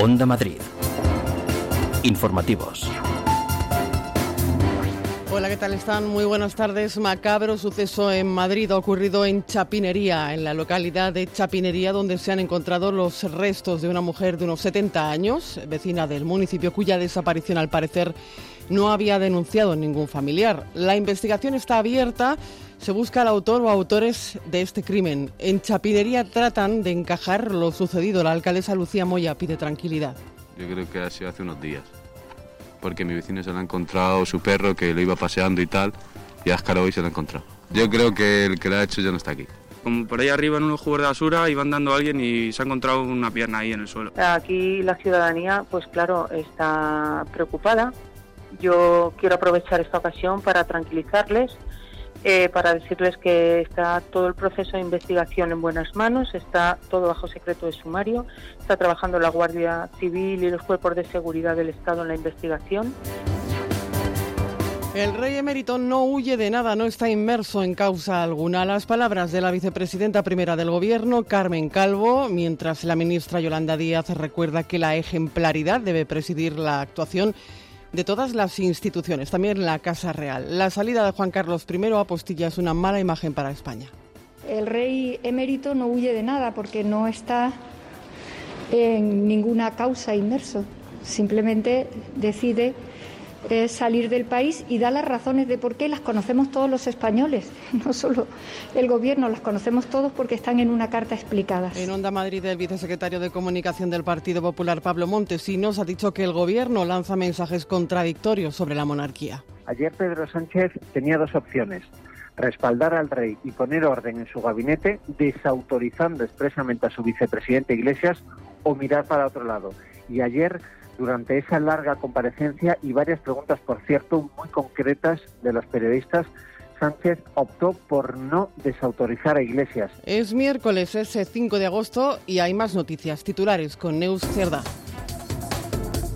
Onda Madrid. Informativos. Hola, ¿qué tal están? Muy buenas tardes. Macabro suceso en Madrid ha ocurrido en Chapinería, en la localidad de Chapinería, donde se han encontrado los restos de una mujer de unos 70 años, vecina del municipio, cuya desaparición al parecer no había denunciado ningún familiar. La investigación está abierta. Se busca al autor o autores de este crimen. En Chapinería tratan de encajar lo sucedido. La alcaldesa Lucía Moya pide tranquilidad. Yo creo que ha sido hace unos días porque mi vecino se lo ha encontrado, su perro que lo iba paseando y tal, y Ascar hoy se lo ha encontrado. Yo creo que el que lo ha hecho ya no está aquí. Como por ahí arriba en unos jugos de basura iban dando a alguien y se ha encontrado una pierna ahí en el suelo. Aquí la ciudadanía, pues claro, está preocupada. Yo quiero aprovechar esta ocasión para tranquilizarles eh, para decirles que está todo el proceso de investigación en buenas manos, está todo bajo secreto de sumario, está trabajando la Guardia Civil y los cuerpos de seguridad del Estado en la investigación. El rey emérito no huye de nada, no está inmerso en causa alguna. Las palabras de la vicepresidenta primera del Gobierno, Carmen Calvo, mientras la ministra Yolanda Díaz recuerda que la ejemplaridad debe presidir la actuación de todas las instituciones, también la Casa Real. La salida de Juan Carlos I a Postilla es una mala imagen para España. El rey emérito no huye de nada porque no está en ninguna causa inmerso, simplemente decide es salir del país y da las razones de por qué las conocemos todos los españoles, no solo el gobierno, las conocemos todos porque están en una carta explicada. En Onda Madrid, el vicesecretario de Comunicación del Partido Popular, Pablo Montesinos, ha dicho que el gobierno lanza mensajes contradictorios sobre la monarquía. Ayer Pedro Sánchez tenía dos opciones respaldar al rey y poner orden en su gabinete, desautorizando expresamente a su vicepresidente Iglesias, o mirar para otro lado. Y ayer durante esa larga comparecencia y varias preguntas, por cierto, muy concretas de los periodistas, Sánchez optó por no desautorizar a Iglesias. Es miércoles, es 5 de agosto y hay más noticias. Titulares con Neus Cerda.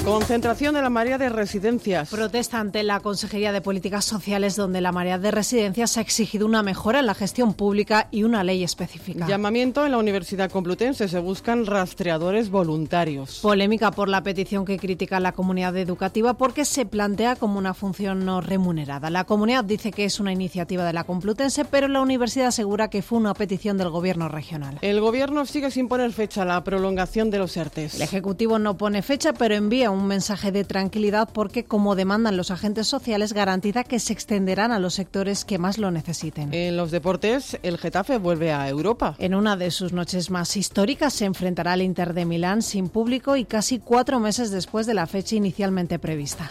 Concentración de la marea de residencias. Protesta ante la Consejería de Políticas Sociales, donde la marea de residencias ha exigido una mejora en la gestión pública y una ley específica. Llamamiento en la Universidad Complutense. Se buscan rastreadores voluntarios. Polémica por la petición que critica la comunidad educativa porque se plantea como una función no remunerada. La comunidad dice que es una iniciativa de la Complutense, pero la universidad asegura que fue una petición del gobierno regional. El gobierno sigue sin poner fecha a la prolongación de los ERTES. El Ejecutivo no pone fecha, pero envía un un mensaje de tranquilidad porque, como demandan los agentes sociales, garantiza que se extenderán a los sectores que más lo necesiten. En los deportes, el Getafe vuelve a Europa. En una de sus noches más históricas se enfrentará al Inter de Milán sin público y casi cuatro meses después de la fecha inicialmente prevista.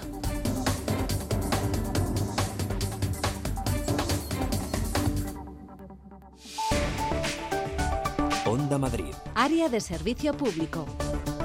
Onda Madrid. Área de servicio público.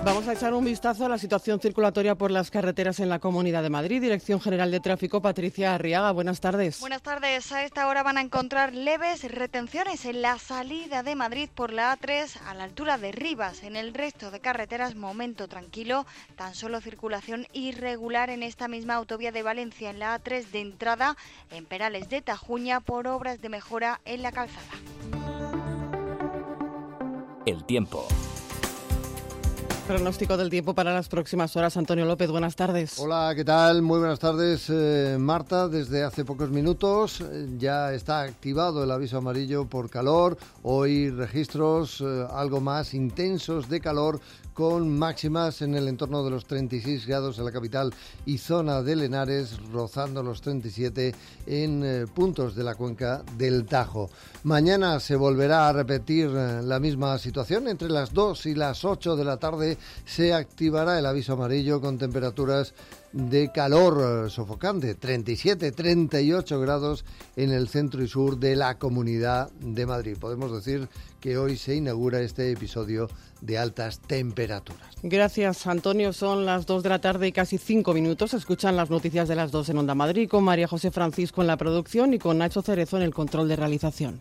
Vamos a echar un vistazo a la situación circulatoria por las carreteras en la Comunidad de Madrid. Dirección General de Tráfico, Patricia Arriaga. Buenas tardes. Buenas tardes. A esta hora van a encontrar leves retenciones en la salida de Madrid por la A3 a la altura de Rivas. En el resto de carreteras, momento tranquilo. Tan solo circulación irregular en esta misma autovía de Valencia en la A3 de entrada en Perales de Tajuña por obras de mejora en la calzada. El tiempo. Pronóstico del tiempo para las próximas horas. Antonio López, buenas tardes. Hola, ¿qué tal? Muy buenas tardes, eh, Marta. Desde hace pocos minutos eh, ya está activado el aviso amarillo por calor. Hoy registros eh, algo más intensos de calor con máximas en el entorno de los 36 grados en la capital y zona de Lenares, rozando los 37 en puntos de la cuenca del Tajo. Mañana se volverá a repetir la misma situación. Entre las 2 y las 8 de la tarde se activará el aviso amarillo con temperaturas de calor sofocante, 37, 38 grados en el centro y sur de la Comunidad de Madrid. Podemos decir que hoy se inaugura este episodio de altas temperaturas. Gracias, Antonio. Son las 2 de la tarde y casi 5 minutos. Escuchan las noticias de las 2 en Onda Madrid con María José Francisco en la producción y con Nacho Cerezo en el control de realización.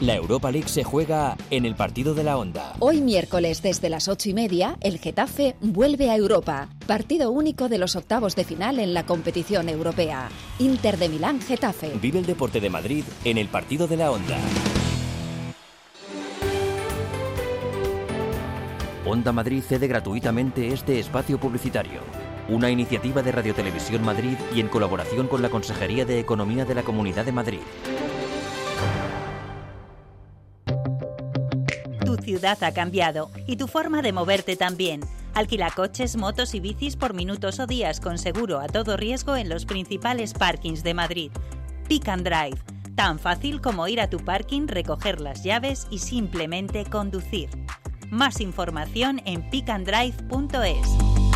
La Europa League se juega en el partido de la Onda. Hoy miércoles desde las ocho y media, el Getafe vuelve a Europa. Partido único de los octavos de final en la competición europea. Inter de Milán Getafe. Vive el deporte de Madrid en el partido de la Onda. Onda Madrid cede gratuitamente este espacio publicitario. Una iniciativa de Radio Televisión Madrid y en colaboración con la Consejería de Economía de la Comunidad de Madrid. Ciudad ha cambiado y tu forma de moverte también. Alquila coches, motos y bicis por minutos o días con seguro a todo riesgo en los principales parkings de Madrid. Pick and Drive. Tan fácil como ir a tu parking, recoger las llaves y simplemente conducir. Más información en pickandrive.es.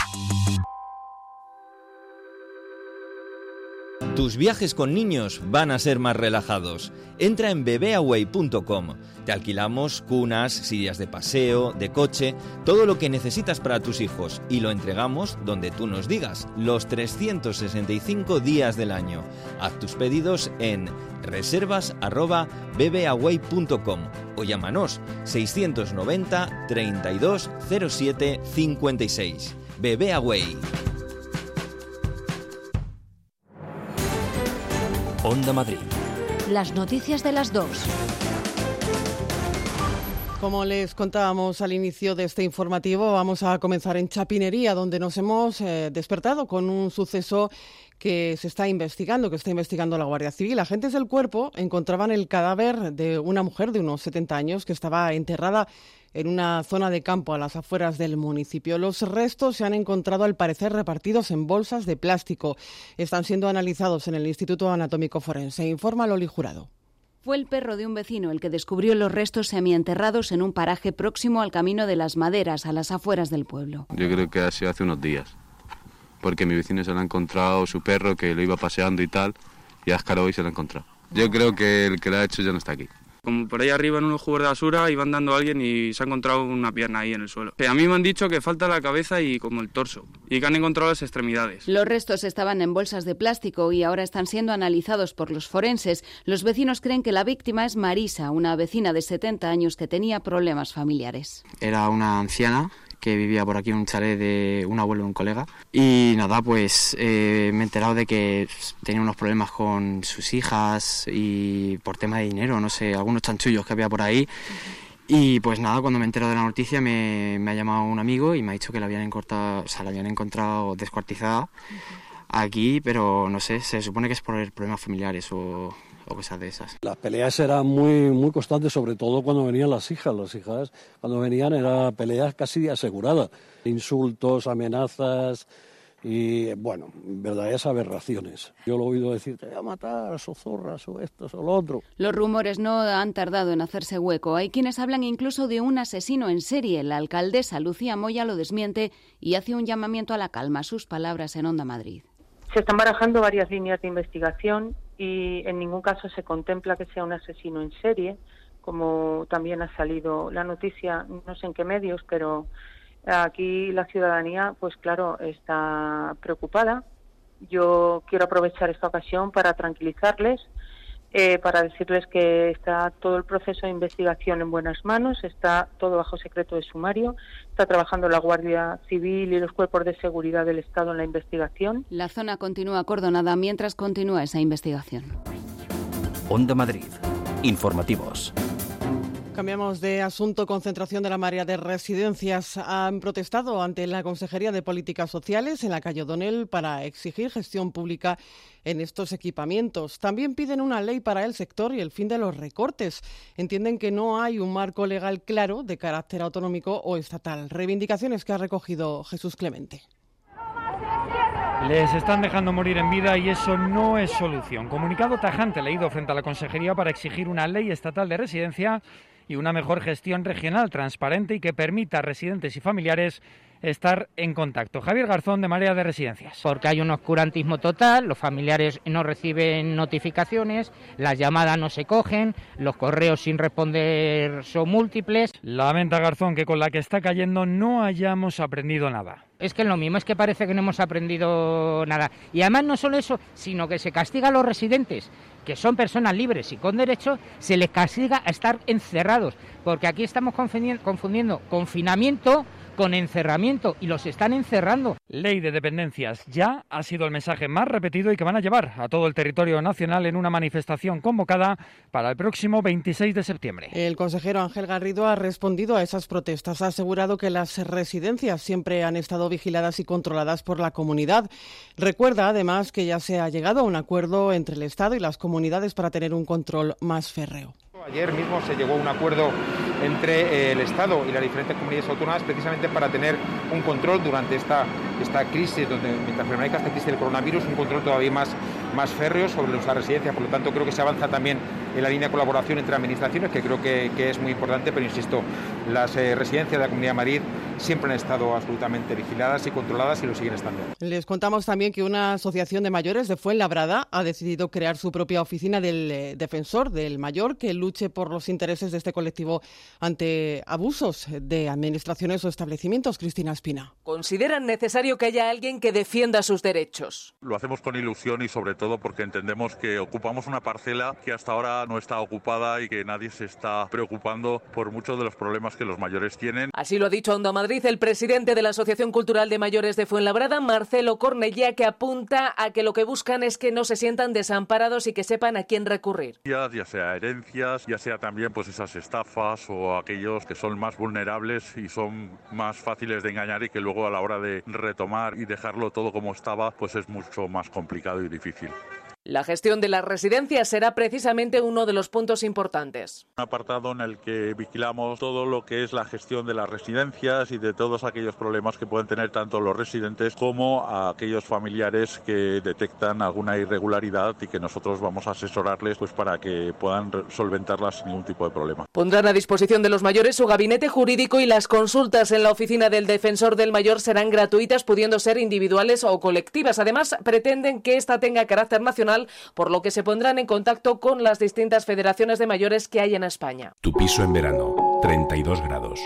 Tus viajes con niños van a ser más relajados. Entra en bebeaway.com. Te alquilamos cunas, sillas de paseo, de coche, todo lo que necesitas para tus hijos y lo entregamos donde tú nos digas, los 365 días del año. Haz tus pedidos en reservas@bebeaway.com o llámanos 690 32 07 56. Bebeaway. Onda Madrid. Las noticias de las dos. Como les contábamos al inicio de este informativo, vamos a comenzar en Chapinería, donde nos hemos eh, despertado con un suceso que se está investigando, que está investigando la Guardia Civil. Agentes del cuerpo encontraban el cadáver de una mujer de unos 70 años que estaba enterrada en una zona de campo a las afueras del municipio. Los restos se han encontrado al parecer repartidos en bolsas de plástico. Están siendo analizados en el Instituto Anatómico Forense. Informa Loli Jurado. Fue el perro de un vecino el que descubrió los restos semienterrados en un paraje próximo al Camino de las Maderas, a las afueras del pueblo. Yo creo que ha sido hace unos días, porque mi vecino se lo ha encontrado su perro que lo iba paseando y tal, y Ascaro hoy se lo ha encontrado. Yo creo que el que lo ha hecho ya no está aquí. Como por ahí arriba en unos cubos de basura iban dando a alguien y se ha encontrado una pierna ahí en el suelo. A mí me han dicho que falta la cabeza y como el torso y que han encontrado las extremidades. Los restos estaban en bolsas de plástico y ahora están siendo analizados por los forenses. Los vecinos creen que la víctima es Marisa, una vecina de 70 años que tenía problemas familiares. Era una anciana que vivía por aquí en un chalet de un abuelo de un colega. Y nada, pues eh, me he enterado de que tenía unos problemas con sus hijas y por tema de dinero, no sé, algunos chanchullos que había por ahí. Y pues nada, cuando me he enterado de la noticia me, me ha llamado un amigo y me ha dicho que la habían encontrado, o sea, la habían encontrado descuartizada aquí, pero no sé, se supone que es por problemas familiares o, o cosas de esas. Las peleas eran muy, muy constantes, sobre todo cuando venían las hijas. Las hijas, cuando venían, eran peleas casi aseguradas. Insultos, amenazas y, bueno, verdaderas aberraciones. Yo lo he oído decir, te voy a matar, sozorras, o esto, o lo otro. Los rumores no han tardado en hacerse hueco. Hay quienes hablan incluso de un asesino en serie. La alcaldesa Lucía Moya lo desmiente y hace un llamamiento a la calma. Sus palabras en Onda Madrid. Se están barajando varias líneas de investigación y en ningún caso se contempla que sea un asesino en serie, como también ha salido la noticia, no sé en qué medios, pero aquí la ciudadanía, pues claro, está preocupada. Yo quiero aprovechar esta ocasión para tranquilizarles, eh, para decirles que está todo el proceso de investigación en buenas manos, está todo bajo secreto de sumario, está trabajando la Guardia Civil y los cuerpos de seguridad del Estado en la investigación. La zona continúa acordonada mientras continúa esa investigación. Onda Madrid. Informativos. Cambiamos de asunto. Concentración de la marea de residencias han protestado ante la Consejería de Políticas Sociales en la calle O'Donnell para exigir gestión pública en estos equipamientos. También piden una ley para el sector y el fin de los recortes. Entienden que no hay un marco legal claro de carácter autonómico o estatal. Reivindicaciones que ha recogido Jesús Clemente. Les están dejando morir en vida y eso no es solución. Comunicado tajante leído frente a la Consejería para exigir una ley estatal de residencia y una mejor gestión regional transparente y que permita a residentes y familiares estar en contacto. Javier Garzón de Marea de Residencias. Porque hay un oscurantismo total, los familiares no reciben notificaciones, las llamadas no se cogen, los correos sin responder son múltiples. Lamenta Garzón que con la que está cayendo no hayamos aprendido nada. Es que es lo mismo, es que parece que no hemos aprendido nada. Y además no solo eso, sino que se castiga a los residentes, que son personas libres y con derecho, se les castiga a estar encerrados, porque aquí estamos confundiendo confinamiento con encerramiento y los están encerrando. Ley de dependencias ya ha sido el mensaje más repetido y que van a llevar a todo el territorio nacional en una manifestación convocada para el próximo 26 de septiembre. El consejero Ángel Garrido ha respondido a esas protestas. Ha asegurado que las residencias siempre han estado vigiladas y controladas por la comunidad. Recuerda además que ya se ha llegado a un acuerdo entre el Estado y las comunidades para tener un control más férreo. Ayer mismo se llegó a un acuerdo entre eh, el Estado y las diferentes comunidades autónomas precisamente para tener un control durante esta, esta crisis, donde, mientras permanezca esta crisis del coronavirus, un control todavía más, más férreo sobre nuestra residencia. Por lo tanto, creo que se avanza también en la línea de colaboración entre administraciones, que creo que, es muy importante, pero insisto, las eh, residencias de la Comunidad de Madrid siempre han estado absolutamente vigiladas y controladas y lo siguen estando. Les contamos también que una asociación de mayores de Fuenlabrada ha decidido crear su propia oficina del eh, defensor del mayor que luche por los intereses de este colectivo ante abusos de administraciones o establecimientos. Cristina Espina. Consideran necesario que haya alguien que defienda sus derechos. Lo hacemos con ilusión y sobre todo porque entendemos que ocupamos una parcela que hasta ahora no está ocupada y que nadie se está preocupando por muchos de los problemas que los mayores tienen. Así lo ha dicho Onda Madrid el presidente de la Asociación Cultural de Mayores de Fuenlabrada, Marcelo Cornellá, que apunta a que lo que buscan es que no se sientan desamparados y que sepan a quién recurrir. Ya sea herencias, ya sea también pues esas estafas o aquellos que son más vulnerables y son más fáciles de engañar y que luego a la hora de retomar y dejarlo todo como estaba, pues es mucho más complicado y difícil. La gestión de las residencias será precisamente uno de los puntos importantes. Un apartado en el que vigilamos todo lo que es la gestión de las residencias y de todos aquellos problemas que pueden tener tanto los residentes como aquellos familiares que detectan alguna irregularidad y que nosotros vamos a asesorarles pues para que puedan solventarlas sin ningún tipo de problema. Pondrán a disposición de los mayores su gabinete jurídico y las consultas en la oficina del defensor del mayor serán gratuitas, pudiendo ser individuales o colectivas. Además, pretenden que esta tenga carácter nacional por lo que se pondrán en contacto con las distintas federaciones de mayores que hay en España. Tu piso en verano, 32 grados.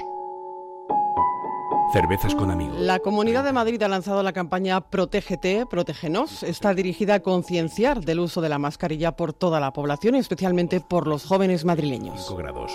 Cervezas con amigos. La Comunidad de Madrid ha lanzado la campaña Protégete, Protégenos. Está dirigida a concienciar del uso de la mascarilla por toda la población y especialmente por los jóvenes madrileños. 5 grados.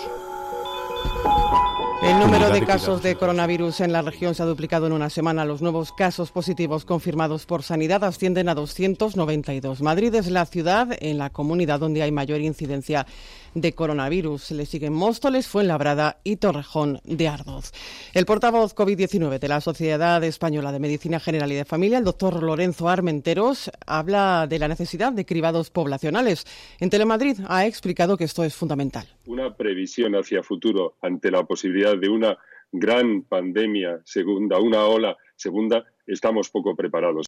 El número de casos de coronavirus en la región se ha duplicado en una semana. Los nuevos casos positivos confirmados por Sanidad ascienden a 292. Madrid es la ciudad en la comunidad donde hay mayor incidencia de coronavirus. Le siguen Móstoles, Fuenlabrada y Torrejón de Ardoz. El portavoz COVID-19 de la Sociedad Española de Medicina General y de Familia, el doctor Lorenzo Armenteros, habla de la necesidad de cribados poblacionales. En Telemadrid ha explicado que esto es fundamental. Una previsión hacia futuro ante la posibilidad de una gran pandemia segunda, una ola segunda, estamos poco preparados.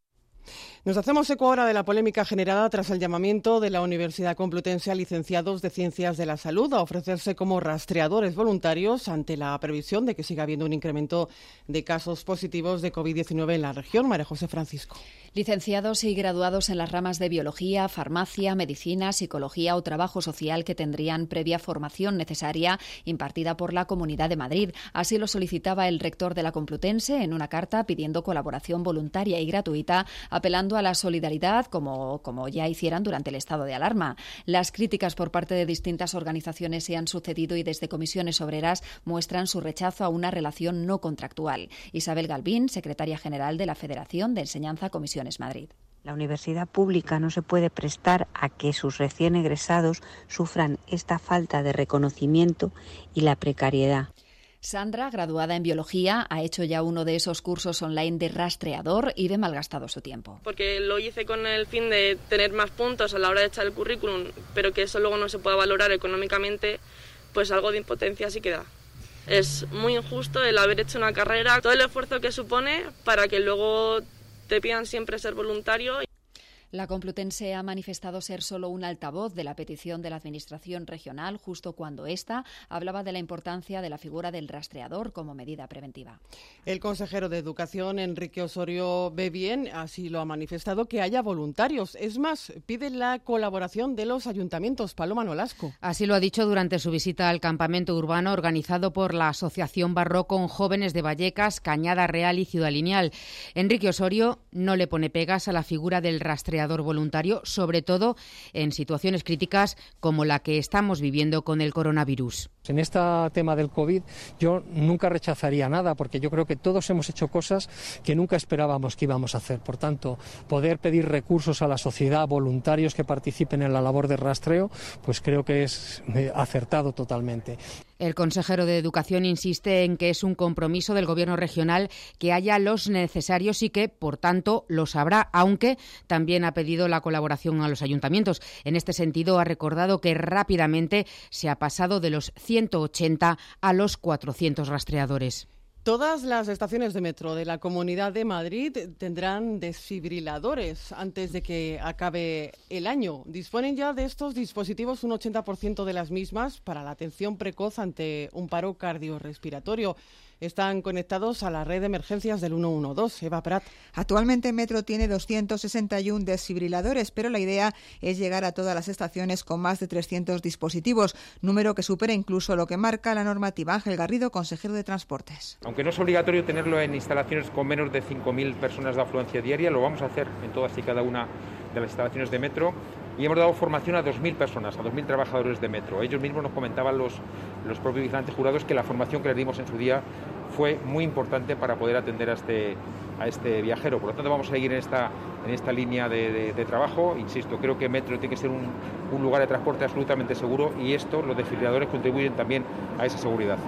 Nos hacemos eco ahora de la polémica generada tras el llamamiento de la Universidad Complutense a licenciados de Ciencias de la Salud a ofrecerse como rastreadores voluntarios ante la previsión de que siga habiendo un incremento de casos positivos de COVID-19 en la región. María José Francisco. Licenciados y graduados en las ramas de biología, farmacia, medicina, psicología o trabajo social que tendrían previa formación necesaria impartida por la Comunidad de Madrid. Así lo solicitaba el rector de la Complutense en una carta pidiendo colaboración voluntaria y gratuita, apelando a la solidaridad como, como ya hicieran durante el estado de alarma. Las críticas por parte de distintas organizaciones se han sucedido y desde comisiones obreras muestran su rechazo a una relación no contractual. Isabel Galvín, secretaria general de la Federación de Enseñanza Comisión Madrid. La universidad pública no se puede prestar a que sus recién egresados sufran esta falta de reconocimiento y la precariedad. Sandra, graduada en biología, ha hecho ya uno de esos cursos online de rastreador y de malgastado su tiempo. Porque lo hice con el fin de tener más puntos a la hora de echar el currículum, pero que eso luego no se pueda valorar económicamente, pues algo de impotencia sí queda. Es muy injusto el haber hecho una carrera, todo el esfuerzo que supone para que luego te pidan siempre ser voluntario. La Complutense ha manifestado ser solo un altavoz de la petición de la Administración regional justo cuando ésta hablaba de la importancia de la figura del rastreador como medida preventiva. El consejero de Educación, Enrique Osorio, ve bien, así lo ha manifestado, que haya voluntarios. Es más, pide la colaboración de los ayuntamientos. Paloma Nolasco. Así lo ha dicho durante su visita al campamento urbano organizado por la Asociación Barro con jóvenes de Vallecas, Cañada Real y Ciudad Lineal. Enrique Osorio no le pone pegas a la figura del rastreador voluntario, sobre todo en situaciones críticas como la que estamos viviendo con el coronavirus. En este tema del COVID yo nunca rechazaría nada porque yo creo que todos hemos hecho cosas que nunca esperábamos que íbamos a hacer. Por tanto, poder pedir recursos a la sociedad, voluntarios que participen en la labor de rastreo, pues creo que es eh, acertado totalmente. El consejero de Educación insiste en que es un compromiso del Gobierno regional que haya los necesarios y que, por tanto, los habrá, aunque también ha pedido la colaboración a los ayuntamientos. En este sentido, ha recordado que rápidamente se ha pasado de los 180 a los 400 rastreadores. Todas las estaciones de metro de la Comunidad de Madrid tendrán desfibriladores antes de que acabe el año. Disponen ya de estos dispositivos un 80% de las mismas para la atención precoz ante un paro cardiorrespiratorio están conectados a la red de emergencias del 112. Eva Prat. Actualmente Metro tiene 261 desfibriladores, pero la idea es llegar a todas las estaciones con más de 300 dispositivos, número que supera incluso lo que marca la normativa. Ángel Garrido, consejero de Transportes. Aunque no es obligatorio tenerlo en instalaciones con menos de 5.000 personas de afluencia diaria, lo vamos a hacer en todas y cada una de las instalaciones de Metro y hemos dado formación a 2.000 personas, a 2.000 trabajadores de metro. Ellos mismos nos comentaban los, los propios vigilantes jurados que la formación que les dimos en su día fue muy importante para poder atender a este, a este viajero. Por lo tanto, vamos a seguir en esta, en esta línea de, trabajo. Insisto, creo que Metro tiene que ser un, un lugar de transporte absolutamente seguro y esto, los desfibriladores, contribuyen también a esa seguridad.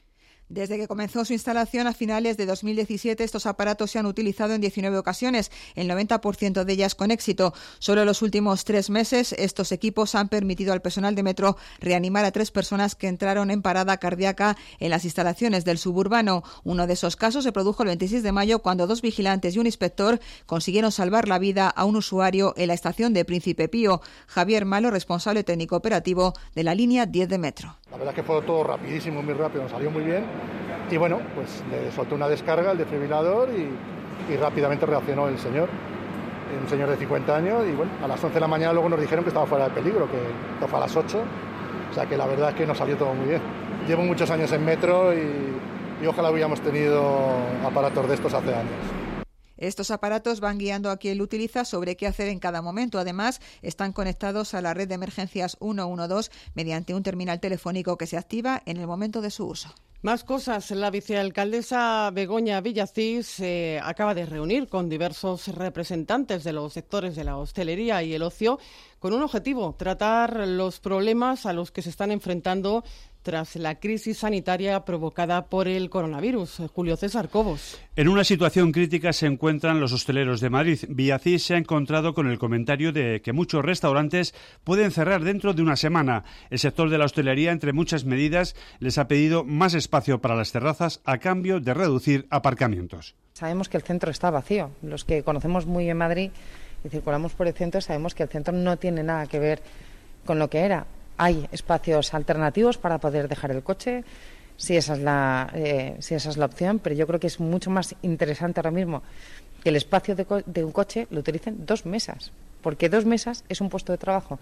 Desde que comenzó su instalación a finales de 2017, estos aparatos se han utilizado en 19 ocasiones, el 90% de ellas con éxito. Solo en los últimos tres meses, estos equipos han permitido al personal de metro reanimar a tres personas que entraron en parada cardíaca en las instalaciones del suburbano. Uno de esos casos se produjo el 26 de mayo cuando dos vigilantes y un inspector consiguieron salvar la vida a un usuario en la estación de Príncipe Pío. Javier Malo, responsable técnico operativo de la línea 10 de metro. La verdad es que fue todo rapidísimo, muy rápido, nos salió muy bien. Y bueno, pues le soltó una descarga el defibrilador y, rápidamente reaccionó el señor un señor de 50 años y bueno, a las 11 de la mañana luego nos dijeron que estaba fuera de peligro, que fue a las 8, o sea que la verdad es que nos salió todo muy bien. Llevo muchos años en metro y, y ojalá hubiéramos tenido aparatos de estos hace años. Estos aparatos van guiando a quien lo utiliza sobre qué hacer en cada momento. Además, están conectados a la red de emergencias 112 mediante un terminal telefónico que se activa en el momento de su uso. Más cosas. La vicealcaldesa Begoña Villacís se acaba de reunir con diversos representantes de los sectores de la hostelería y el ocio con un objetivo, tratar los problemas a los que se están enfrentando tras la crisis sanitaria provocada por el coronavirus. Julio César Cobos. En una situación crítica se encuentran los hosteleros de Madrid. Villacís se ha encontrado con el comentario de que muchos restaurantes pueden cerrar dentro de una semana. El sector de la hostelería, entre muchas medidas, les ha pedido más espacio para las terrazas a cambio de reducir aparcamientos. Sabemos que el centro está vacío. Los que conocemos muy bien Madrid y circulamos por el centro sabemos que el centro no tiene nada que ver con lo que era hay espacios alternativos para poder dejar el coche, si esa es la, eh, si esa es la opción, pero yo creo que es mucho más interesante ahora mismo que el espacio de, de un coche lo utilicen dos mesas, porque dos mesas es un puesto de trabajo.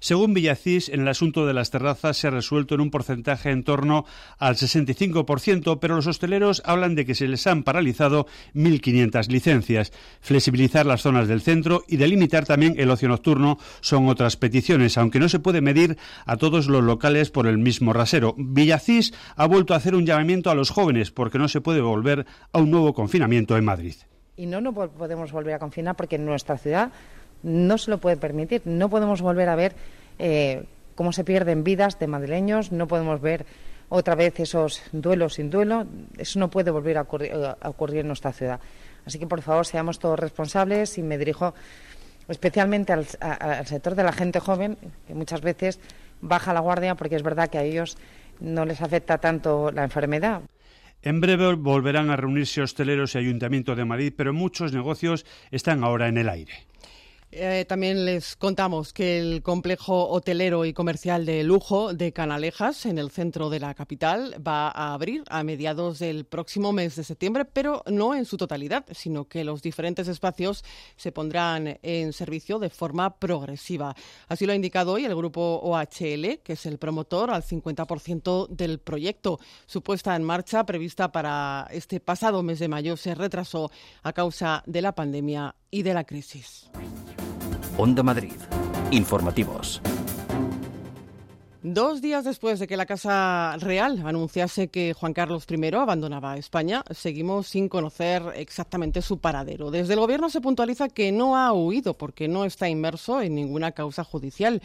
Según Villacís, en el asunto de las terrazas se ha resuelto en un porcentaje en torno al 65%, pero los hosteleros hablan de que se les han paralizado 1.500 licencias. Flexibilizar las zonas del centro y delimitar también el ocio nocturno son otras peticiones, aunque no se puede medir a todos los locales por el mismo rasero. Villacís ha vuelto a hacer un llamamiento a los jóvenes porque no se puede volver a un nuevo confinamiento en Madrid. Y no, no podemos volver a confinar porque en nuestra ciudad no se lo puede permitir. No podemos volver a ver eh, cómo se pierden vidas de madrileños, no podemos ver otra vez esos duelos sin duelo. Eso no puede volver a ocurrir, en nuestra ciudad. Así que, por favor, seamos todos responsables y me dirijo especialmente al, al, sector de la gente joven, que muchas veces baja la guardia porque es verdad que a ellos no les afecta tanto la enfermedad. En breve volverán a reunirse hosteleros y Ayuntamiento de Madrid, pero muchos negocios están ahora en el aire. Eh, también les contamos que el complejo hotelero y comercial de lujo de Canalejas, en el centro de la capital, va a abrir a mediados del próximo mes de septiembre, pero no en su totalidad, sino que los diferentes espacios se pondrán en servicio de forma progresiva. Así lo ha indicado hoy el grupo OHL, que es el promotor al 50% del proyecto. Su puesta en marcha, prevista para este pasado mes de mayo, se retrasó a causa de la pandemia y de la crisis. Onda Madrid. Informativos. Dos días después de que la Casa Real anunciase que Juan Carlos I abandonaba España, seguimos sin conocer exactamente su paradero. Desde el Gobierno se puntualiza que no ha huido porque no está inmerso en ninguna causa judicial.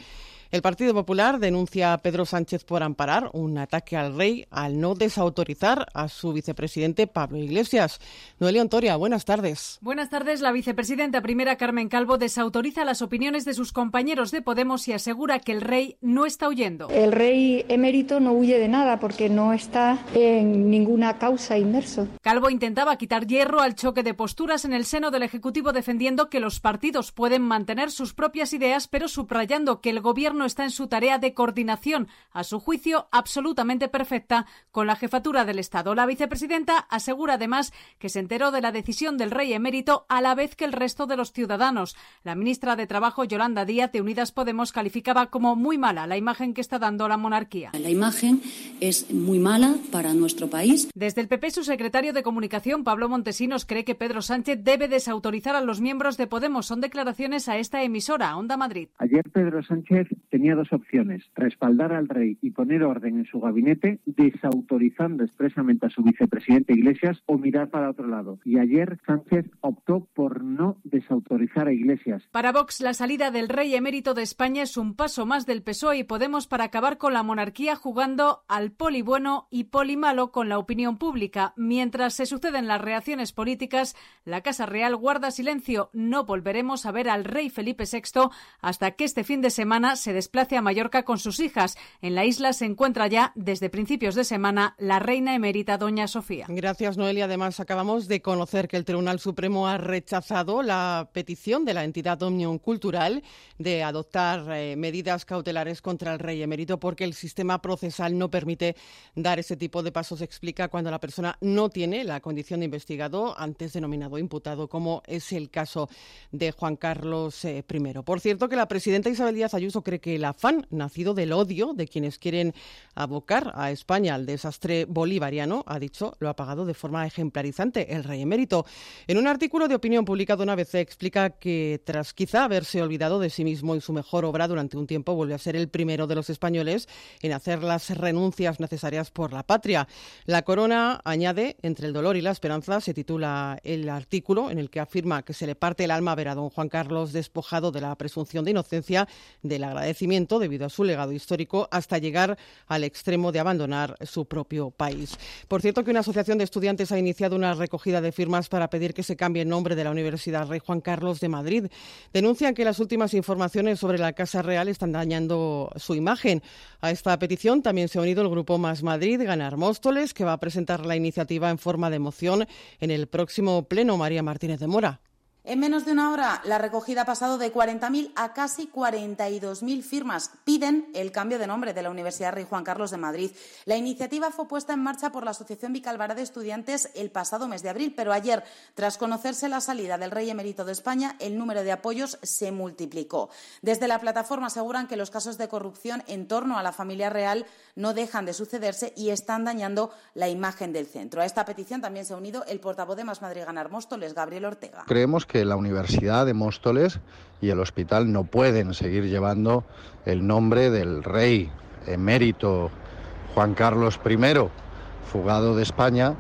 El Partido Popular denuncia a Pedro Sánchez por amparar un ataque al rey al no desautorizar a su vicepresidente Pablo Iglesias. Noelia Ontoria, buenas tardes. Buenas tardes. La vicepresidenta primera Carmen Calvo desautoriza las opiniones de sus compañeros de Podemos y asegura que el rey no está huyendo. El rey emérito no huye de nada porque no está en ninguna causa inmerso. Calvo intentaba quitar hierro al choque de posturas en el seno del Ejecutivo defendiendo que los partidos pueden mantener sus propias ideas, pero subrayando que el gobierno está en su tarea de coordinación, a su juicio absolutamente perfecta, con la jefatura del Estado. La vicepresidenta asegura además que se enteró de la decisión del rey emérito a la vez que el resto de los ciudadanos. La ministra de Trabajo, Yolanda Díaz, de Unidas Podemos, calificaba como muy mala la imagen que está dando la monarquía. La imagen es muy mala para nuestro país. Desde el PP, su secretario de Comunicación, Pablo Montesinos, cree que Pedro Sánchez debe desautorizar a los miembros de Podemos. Son declaraciones a esta emisora, Onda Madrid. Ayer Pedro Sánchez tenía dos opciones, respaldar al rey y poner orden en su gabinete, desautorizando expresamente a su vicepresidente Iglesias o mirar para otro lado. Y ayer Sánchez optó por no desautorizar a Iglesias. Para Vox, la salida del rey emérito de España es un paso más del PSOE y Podemos para acabar con la monarquía jugando al poli bueno y poli malo con la opinión pública. Mientras se suceden las reacciones políticas, la Casa Real guarda silencio. No volveremos a ver al rey Felipe VI hasta que este fin de semana se desplace a Mallorca con sus hijas. En la isla se encuentra ya desde principios de semana la reina emérita doña Sofía. Gracias, Noelia. Además, acabamos de conocer que el Tribunal Supremo ha rechazado la petición de la entidad Omnium Cultural de adoptar eh, medidas cautelares contra el rey emérito porque el sistema procesal no permite dar ese tipo de pasos. Explica cuando la persona no tiene la condición de investigado, antes denominado imputado, como es el caso de Juan Carlos eh, I. Por cierto, que la presidenta Isabel Díaz Ayuso cree que el afán nacido del odio de quienes quieren abocar a España al desastre bolivariano, ha dicho, lo ha pagado de forma ejemplarizante el rey emérito. En un artículo de opinión publicado una vez explica que tras quizá haberse olvidado de sí mismo y su mejor obra durante un tiempo, vuelve a ser el primero de los españoles en hacer las renuncias necesarias por la patria. La corona añade, entre el dolor y la esperanza, se titula el artículo en el que afirma que se le parte el alma ver a don Juan Carlos despojado de la presunción de inocencia del agradecimiento debido a su legado histórico hasta llegar al extremo de abandonar su propio país. Por cierto, que una asociación de estudiantes ha iniciado una recogida de firmas para pedir que se cambie el nombre de la Universidad Rey Juan Carlos de Madrid. Denuncian que las últimas informaciones sobre la Casa Real están dañando su imagen. A esta petición también se ha unido el Grupo Más Madrid, Ganar Móstoles, que va a presentar la iniciativa en forma de moción en el próximo Pleno María Martínez de Mora. En menos de una hora, la recogida ha pasado de 40.000 a casi 42.000 firmas. Piden el cambio de nombre de la Universidad Rey Juan Carlos de Madrid. La iniciativa fue puesta en marcha por la Asociación Vicalvara de Estudiantes el pasado mes de abril, pero ayer, tras conocerse la salida del Rey Emérito de España, el número de apoyos se multiplicó. Desde la plataforma aseguran que los casos de corrupción en torno a la familia real no dejan de sucederse y están dañando la imagen del centro. A esta petición también se ha unido el portavoz de Más Madrid Ganar Móstoles, Gabriel Ortega. Creemos que la Universidad de Móstoles y el hospital no pueden seguir llevando el nombre del rey emérito Juan Carlos I fugado de.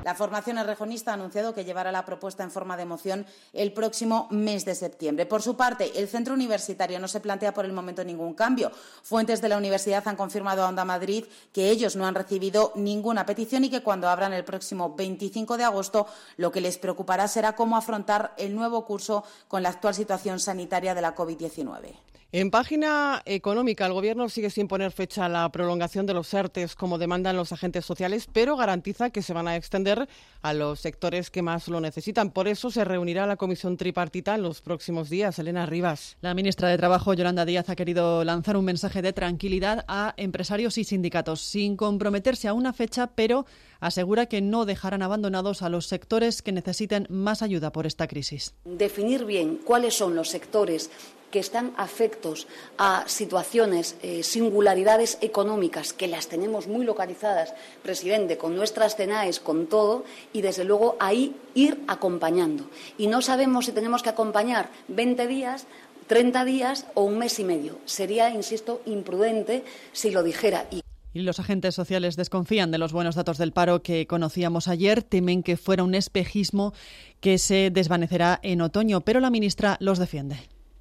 La formación errejonista ha anunciado que llevará la propuesta en forma de moción el próximo mes de septiembre. Por su parte, el centro universitario no se plantea por el momento ningún cambio. Fuentes de la universidad han confirmado a Onda Madrid que ellos no han recibido ninguna petición y que cuando abran el próximo 25 de agosto lo que les preocupará será cómo afrontar el nuevo curso con la actual situación sanitaria de la COVID-19. En página económica, el Gobierno sigue sin poner fecha a la prolongación de los ERTES como demandan los agentes sociales, pero garantiza que se van a extender a los sectores que más lo necesitan. Por eso se reunirá la comisión tripartita en los próximos días. Elena Rivas. La ministra de Trabajo, Yolanda Díaz, ha querido lanzar un mensaje de tranquilidad a empresarios y sindicatos, sin comprometerse a una fecha, pero asegura que no dejarán abandonados a los sectores que necesiten más ayuda por esta crisis. Definir bien cuáles son los sectores que están afectos a situaciones, eh, singularidades económicas, que las tenemos muy localizadas, presidente, con nuestras CENAES, con todo, y desde luego ahí ir acompañando. Y no sabemos si tenemos que acompañar 20 días, 30 días o un mes y medio. Sería, insisto, imprudente si lo dijera. Y y los agentes sociales desconfían de los buenos datos del paro que conocíamos ayer, temen que fuera un espejismo que se desvanecerá en otoño, pero la ministra los defiende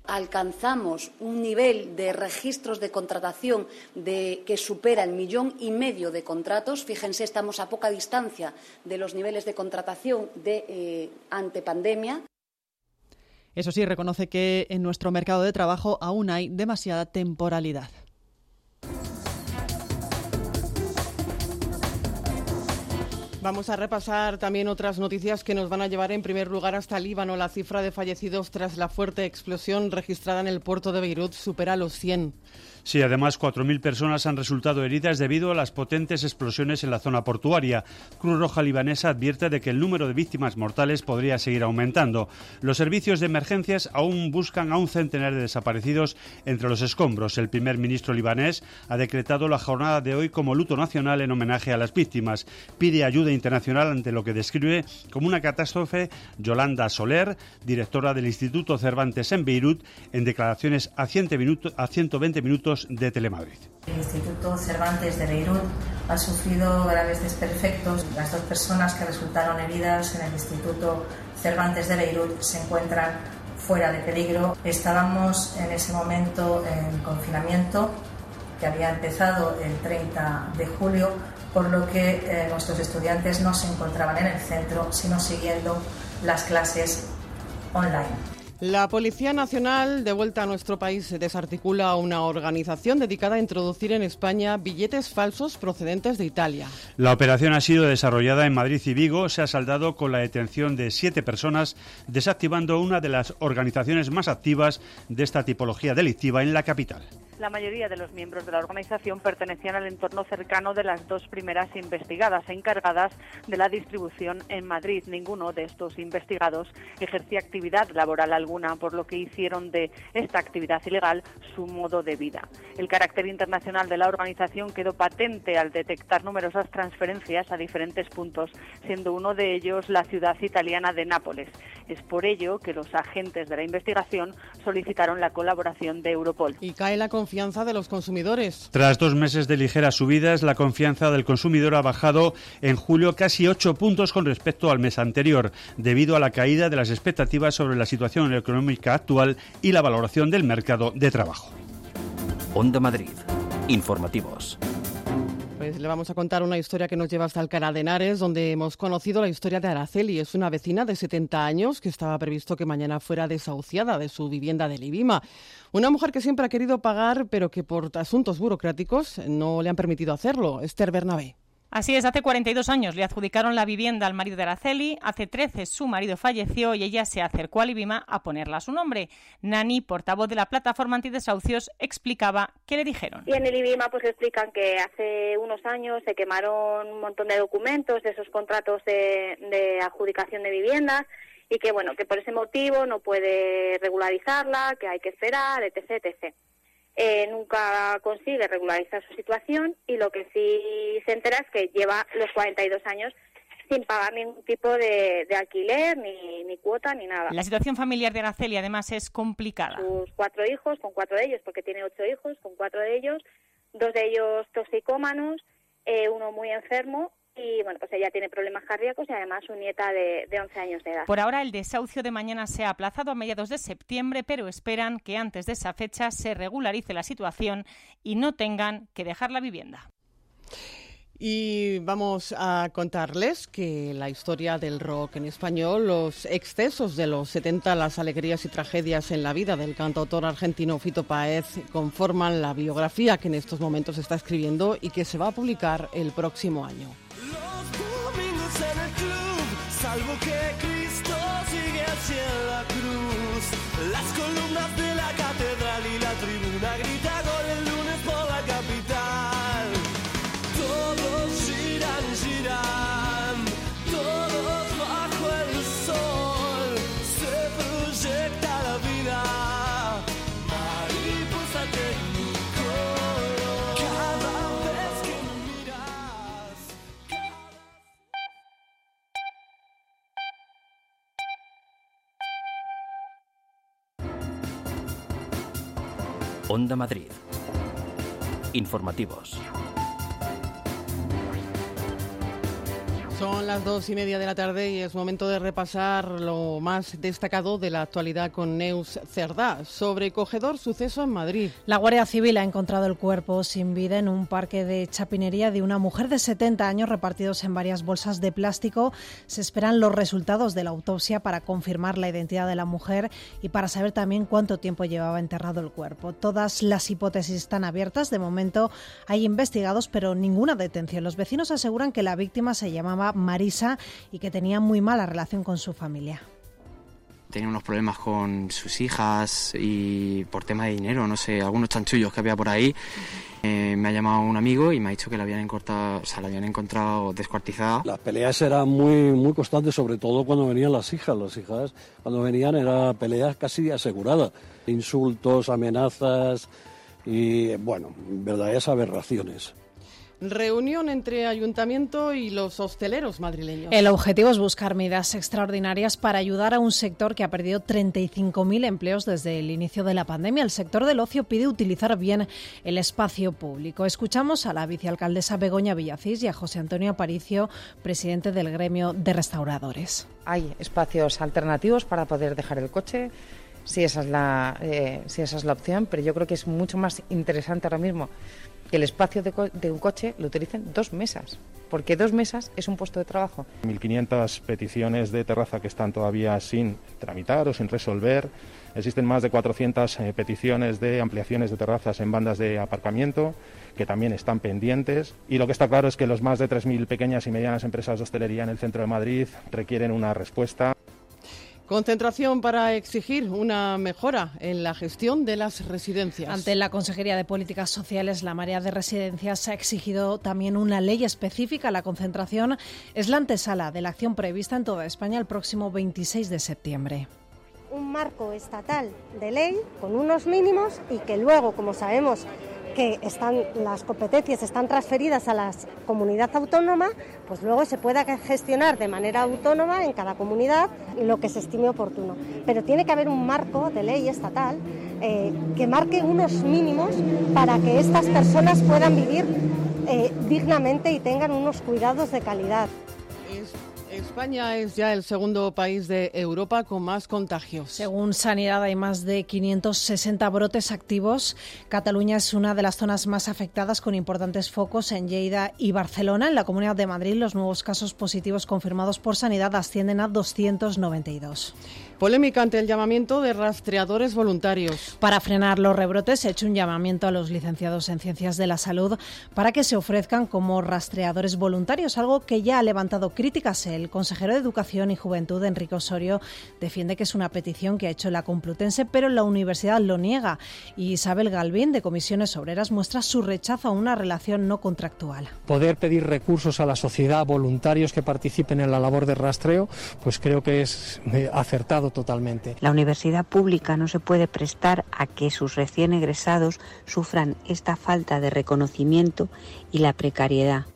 alcanzamos un nivel de registros de contratación de, que supera el millón y medio de contratos. Fíjense, estamos a poca distancia de los niveles de contratación de eh, ante pandemia. Eso sí, reconoce que en nuestro mercado de trabajo aún hay demasiada temporalidad. Vamos a repasar también otras noticias que nos van a llevar en primer lugar hasta Líbano. La cifra de fallecidos tras la fuerte explosión registrada en el puerto de Beirut supera los 100. Sí, además 4.000 personas han resultado heridas debido a las potentes explosiones en la zona portuaria. Cruz Roja libanesa advierte de que el número de víctimas mortales podría seguir aumentando. Los servicios de emergencias aún buscan a un centenar de desaparecidos entre los escombros. El primer ministro libanés ha decretado la jornada de hoy como luto nacional en homenaje a las víctimas. Pide ayuda internacional ante lo que describe como una catástrofe Yolanda Soler, directora del Instituto Cervantes en Beirut, en declaraciones a 120 minutos de Telemadrid. El Instituto Cervantes de Beirut ha sufrido graves desperfectos. Las dos personas que resultaron heridas en el Instituto Cervantes de Beirut se encuentran fuera de peligro. Estábamos en ese momento en confinamiento que había empezado el 30 de julio, por lo que eh, nuestros estudiantes no se encontraban en el centro, sino siguiendo las clases online. La Policía Nacional, de vuelta a nuestro país, desarticula una organización dedicada a introducir en España billetes falsos procedentes de Italia. La operación ha sido desarrollada en Madrid y Vigo. Se ha saldado con la detención de siete personas, desactivando una de las organizaciones más activas de esta tipología delictiva en la capital. La mayoría de los miembros de la organización pertenecían al entorno cercano de las dos primeras investigadas encargadas de la distribución en Madrid. Ninguno de estos investigados ejercía actividad laboral alguna, por lo que hicieron de esta actividad ilegal su modo de vida. El carácter internacional de la organización quedó patente al detectar numerosas transferencias a diferentes puntos, siendo uno de ellos la ciudad italiana de Nápoles. Es por ello que los agentes de la investigación solicitaron la colaboración de Europol. Confianza de los consumidores. Tras dos meses de ligeras subidas, la confianza del consumidor ha bajado en julio casi ocho puntos con respecto al mes anterior, debido a la caída de las expectativas sobre la situación económica actual y la valoración del mercado de trabajo. Onda Madrid. Informativos. Pues le vamos a contar una historia que nos lleva hasta Alcalá de Henares, donde hemos conocido la historia de Araceli. Es una vecina de 70 años que estaba previsto que mañana fuera desahuciada de su vivienda de Libima. Una mujer que siempre ha querido pagar, pero que por asuntos burocráticos no le han permitido hacerlo. Esther Bernabé. Así es, hace 42 años le adjudicaron la vivienda al marido de Araceli, hace 13 su marido falleció y ella se acercó a Libima a ponerla a su nombre. Nani, portavoz de la plataforma antidesahucios, explicaba qué le dijeron. Y en el IBIMA pues explican que hace unos años se quemaron un montón de documentos de esos contratos de, de adjudicación de viviendas y que bueno, que por ese motivo no puede regularizarla, que hay que esperar, etc, etc. Eh, nunca consigue regularizar su situación y lo que sí se entera es que lleva los 42 años sin pagar ningún tipo de, alquiler, ni, ni, cuota, ni nada. La situación familiar de Araceli además es complicada. Sus cuatro hijos, con cuatro de ellos, porque tiene ocho hijos, con cuatro de ellos, dos de ellos toxicómanos, eh, uno muy enfermo y bueno, pues ella tiene problemas cardíacos y además su nieta de, de 11 años de edad. Por ahora el desahucio de mañana se ha aplazado a mediados de septiembre, pero esperan que antes de esa fecha se regularice la situación y no tengan que dejar la vivienda. Y vamos a contarles que la historia del rock en español, los excesos de los 70, las alegrías y tragedias en la vida del cantautor argentino Fito Páez conforman la biografía que en estos momentos está escribiendo y que se va a publicar el próximo año. Salvo que Cristo sigue hacia la cruz, Onda Madrid. Informativos. Las dos y media de la tarde y es momento de repasar lo más destacado de la actualidad con Neus Cerdá. Sobrecogedor suceso en Madrid. La Guardia Civil ha encontrado el cuerpo sin vida en un parque de chapinería de una mujer de 70 años repartidos en varias bolsas de plástico. Se esperan los resultados de la autopsia para confirmar la identidad de la mujer y para saber también cuánto tiempo llevaba enterrado el cuerpo. Todas las hipótesis están abiertas. De momento hay investigados, pero ninguna detención. Los vecinos aseguran que la víctima se llamaba Marisa y que tenía muy mala relación con su familia. Tenía unos problemas con sus hijas y por tema de dinero, no sé, algunos chanchullos que había por ahí. Eh, me ha llamado un amigo y me ha dicho que la habían encontrado, o sea, la habían encontrado descuartizada. Las peleas eran muy, muy constantes, sobre todo cuando venían las hijas. Las hijas, cuando venían, eran peleas casi aseguradas. Insultos, amenazas y, bueno, verdaderas aberraciones. Reunión entre ayuntamiento y los hosteleros madrileños. El objetivo es buscar medidas extraordinarias para ayudar a un sector que ha perdido 35.000 empleos desde el inicio de la pandemia. El sector del ocio pide utilizar bien el espacio público. Escuchamos a la vicealcaldesa Begoña Villacís y a José Antonio Aparicio, presidente del gremio de restauradores. Hay espacios alternativos para poder dejar el coche. Si esa, es la, eh, si esa es la opción, pero yo creo que es mucho más interesante ahora mismo que el espacio de, un coche lo utilicen dos mesas, porque dos mesas es un puesto de trabajo. 1.500 peticiones de terraza que están todavía sin tramitar o sin resolver. Existen más de 400 eh, peticiones de ampliaciones de terrazas en bandas de aparcamiento que también están pendientes. Y lo que está claro es que los más de 3.000 pequeñas y medianas empresas de hostelería en el centro de Madrid requieren una respuesta. Concentración para exigir una mejora en la gestión de las residencias. Ante la Consejería de Políticas Sociales, la Marea de Residencias ha exigido también una ley específica. La concentración es la antesala de la acción prevista en toda España el próximo 26 de septiembre un marco estatal de ley con unos mínimos y que luego, como sabemos, que están, las competencias están transferidas a la comunidad autónoma, pues luego se pueda gestionar de manera autónoma en cada comunidad lo que se estime oportuno. Pero tiene que haber un marco de ley estatal eh, que marque unos mínimos para que estas personas puedan vivir eh, dignamente y tengan unos cuidados de calidad. España es ya el segundo país de Europa con más contagios. Según Sanidad hay más de 560 brotes activos. Cataluña es una de las zonas más afectadas con importantes focos en Lleida y Barcelona. En la Comunidad de Madrid los nuevos casos positivos confirmados por Sanidad ascienden a 292. Polémica ante el llamamiento de rastreadores voluntarios. Para frenar los rebrotes, se ha hecho un llamamiento a los licenciados en Ciencias de la Salud para que se ofrezcan como rastreadores voluntarios, algo que ya ha levantado críticas. El consejero de Educación y Juventud, Enrique Osorio, defiende que es una petición que ha hecho la Complutense, pero la universidad lo niega. Y Isabel Galvín, de Comisiones Obreras, muestra su rechazo a una relación no contractual. Poder pedir recursos a la sociedad, voluntarios que participen en la labor de rastreo, pues creo que es eh, totalmente. La universidad pública no se puede prestar a que sus recién egresados sufran esta falta de reconocimiento y la precariedad.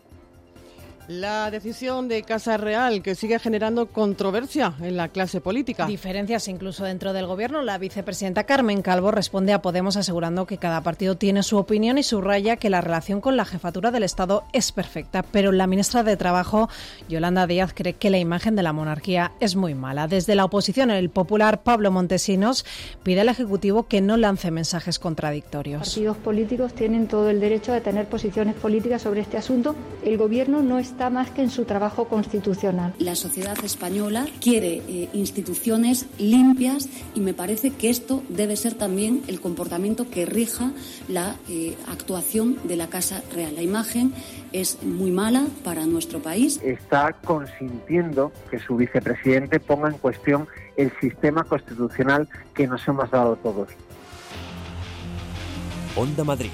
La decisión de Casa Real que sigue generando controversia en la clase política. Diferencias incluso dentro del gobierno. La vicepresidenta Carmen Calvo responde a Podemos asegurando que cada partido tiene su opinión y subraya que la relación con la jefatura del Estado es perfecta. Pero la ministra de Trabajo, Yolanda Díaz, cree que la imagen de la monarquía es muy mala. Desde la oposición, el popular Pablo Montesinos pide al Ejecutivo que no lance mensajes contradictorios. Los partidos políticos tienen todo el derecho de tener posiciones políticas sobre este asunto. El gobierno no es está más que en su trabajo constitucional. La sociedad española quiere eh, instituciones limpias y me parece que esto debe ser también el comportamiento que rija la eh, actuación de la Casa Real. La imagen es muy mala para nuestro país. Está consintiendo que su vicepresidente ponga en cuestión el sistema constitucional que nos hemos dado todos. Onda Madrid.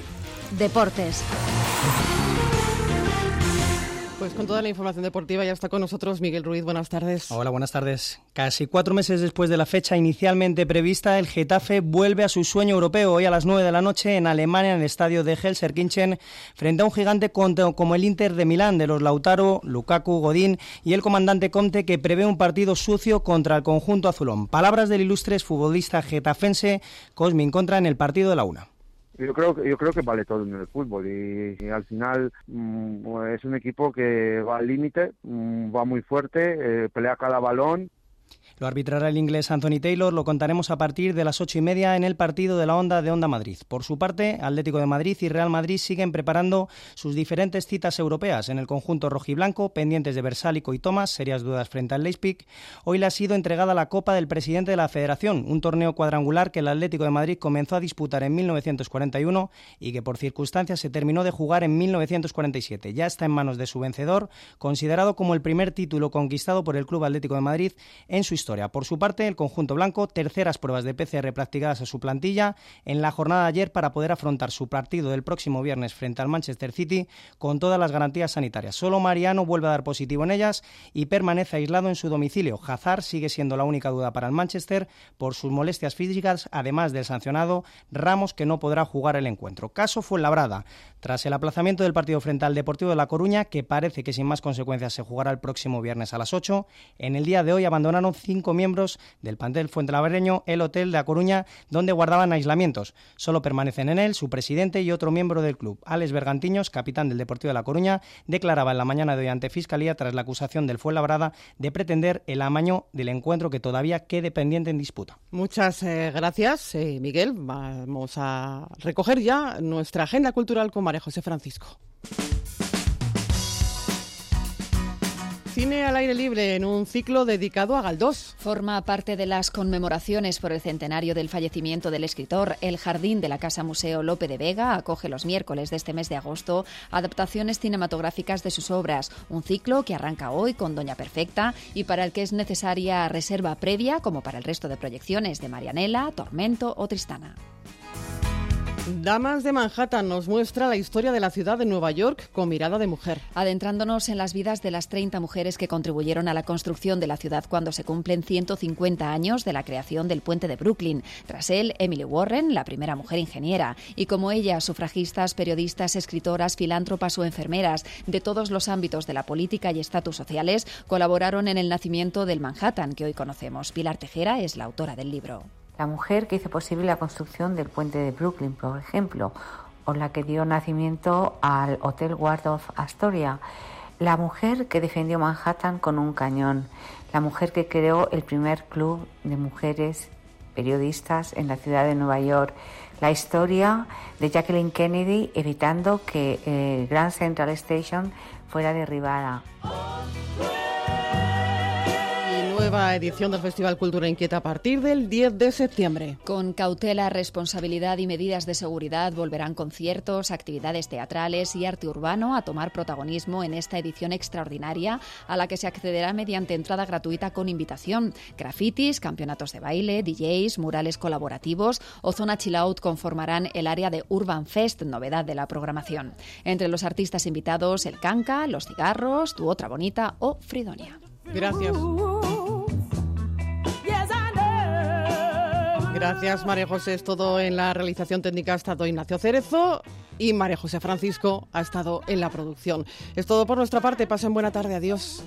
Deportes. Pues con toda la información deportiva ya está con nosotros Miguel Ruiz. Buenas tardes. Hola, buenas tardes. Casi cuatro meses después de la fecha inicialmente prevista, el Getafe vuelve a su sueño europeo hoy a las nueve de la noche en Alemania, en el estadio de Helserkinchen, frente a un gigante como el Inter de Milán, de los Lautaro, Lukaku, Godín y el comandante Conte, que prevé un partido sucio contra el conjunto azulón. Palabras del ilustre futbolista getafense Cosmin contra en el partido de la una. Yo creo, yo creo que vale todo en el fútbol y, al final mm, es un equipo que va al límite, mm, va muy fuerte, eh, pelea cada balón lo arbitrará el inglés Anthony Taylor, lo contaremos a partir de las ocho y media en el partido de la Onda de Onda Madrid. Por su parte, Atlético de Madrid y Real Madrid siguen preparando sus diferentes citas europeas en el conjunto rojiblanco, pendientes de Versálico y Tomás, serias dudas frente al Leipzig. Hoy le ha sido entregada la Copa del Presidente de la Federación, un torneo cuadrangular que el Atlético de Madrid comenzó a disputar en 1941 y que por circunstancias se terminó de jugar en 1947. Ya está en manos de su vencedor, considerado como el primer título conquistado por el Club Atlético de Madrid en su historia. Por su parte, el conjunto blanco, terceras pruebas de PCR practicadas a su plantilla en la jornada de ayer para poder afrontar su partido del próximo viernes frente al Manchester City con todas las garantías sanitarias. Solo Mariano vuelve a dar positivo en ellas y permanece aislado en su domicilio. Hazard sigue siendo la única duda para el Manchester por sus molestias físicas, además del sancionado Ramos que no podrá jugar el encuentro. Caso fue labrada. Tras el aplazamiento del partido frente al Deportivo de La Coruña, que parece que sin más consecuencias se jugará el próximo viernes a las 8, en el día de hoy abandonaron cinco miembros del plantel Fuentelabreño el hotel de La Coruña, donde guardaban aislamientos. Solo permanecen en él su presidente y otro miembro del club. Alex Bergantiños, capitán del Deportivo de La Coruña, declaraba en la mañana de hoy ante Fiscalía tras la acusación del Fuenlabrada de pretender el amaño del encuentro que todavía quede pendiente en disputa. Muchas eh, gracias, eh, Miguel. Vamos a recoger ya nuestra agenda cultural con María José Francisco. Cine al aire libre en un ciclo dedicado a Galdós. Forma parte de las conmemoraciones por el centenario del fallecimiento del escritor. El Jardín de la Casa Museo Lope de Vega acoge los miércoles de este mes de agosto adaptaciones cinematográficas de sus obras. Un ciclo que arranca hoy con Doña Perfecta y para el que es necesaria reserva previa, como para el resto de proyecciones de Marianela, Tormento o Tristana. Damas de Manhattan nos muestra la historia de la ciudad de Nueva York con mirada de mujer. Adentrándonos en las vidas de las 30 mujeres que contribuyeron a la construcción de la ciudad cuando se cumplen 150 años de la creación del puente de Brooklyn. Tras él, Emily Warren, la primera mujer ingeniera. Y como ella, sufragistas, periodistas, escritoras, filántropas o enfermeras de todos los ámbitos de la política y estatus sociales colaboraron en el nacimiento del Manhattan que hoy conocemos. Pilar Tejera es la autora del libro la mujer que hizo posible la construcción del puente de Brooklyn, por ejemplo, o la que dio nacimiento al Hotel Waldorf Astoria, la mujer que defendió Manhattan con un cañón, la mujer que creó el primer club de mujeres periodistas en la ciudad de Nueva York, la historia de Jacqueline Kennedy evitando que el Grand Central Station fuera derribada nueva edición del Festival Cultura Inquieta a partir del 10 de septiembre. Con cautela, responsabilidad y medidas de seguridad volverán conciertos, actividades teatrales y arte urbano a tomar protagonismo en esta edición extraordinaria a la que se accederá mediante entrada gratuita con invitación. Grafitis, campeonatos de baile, DJs, murales colaborativos o zona chill out conformarán el área de Urban Fest, novedad de la programación. Entre los artistas invitados, el Canca, Los Cigarros, Tu Otra Bonita o Fridonia. Gracias. Gracias, María José. Es todo en la realización técnica. Ha estado Ignacio Cerezo. y María José Francisco ha estado en la producción. Es todo por nuestra parte. Pasen buena tarde. Adiós.